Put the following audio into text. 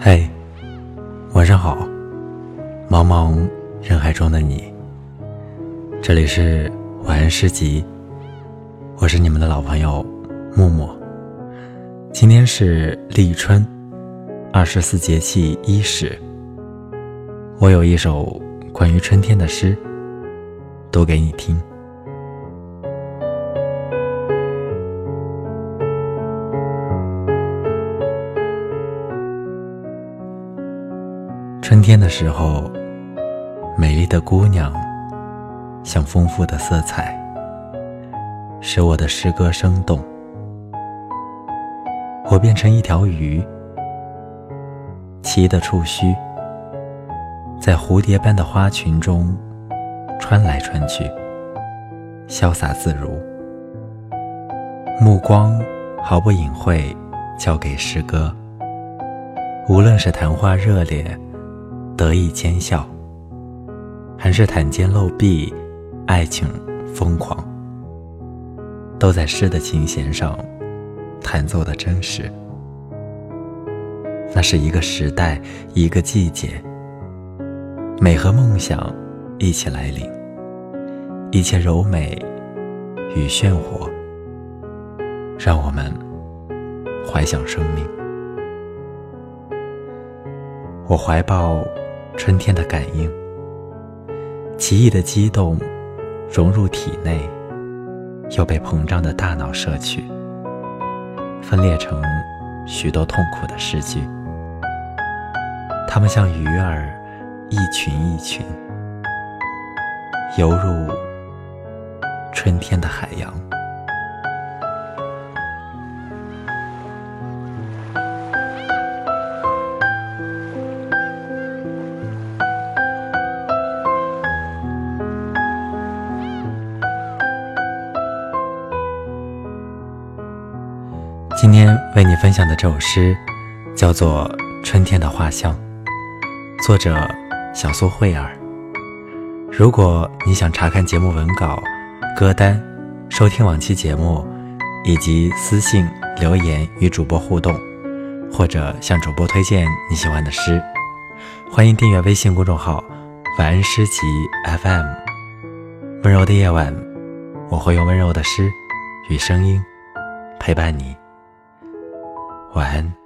嘿，晚上好，茫茫人海中的你。这里是晚安诗集，我是你们的老朋友木木。今天是立春，二十四节气伊始。我有一首关于春天的诗，读给你听。春天的时候，美丽的姑娘，像丰富的色彩，使我的诗歌生动。我变成一条鱼，鳍的触须，在蝴蝶般的花群中穿来穿去，潇洒自如。目光毫不隐晦，交给诗歌。无论是谈话热烈，得意奸笑，还是袒肩露臂，爱情疯狂，都在诗的琴弦上。弹奏的真实，那是一个时代，一个季节。美和梦想一起来临，一切柔美与炫火，让我们怀想生命。我怀抱春天的感应，奇异的激动融入体内，又被膨胀的大脑摄取。分裂成许多痛苦的诗句，它们像鱼儿，一群一群，游入春天的海洋。今天为你分享的这首诗，叫做《春天的画像》，作者小苏慧儿。如果你想查看节目文稿、歌单、收听往期节目，以及私信留言与主播互动，或者向主播推荐你喜欢的诗，欢迎订阅微信公众号“晚安诗集 FM”。温柔的夜晚，我会用温柔的诗与声音陪伴你。晚安。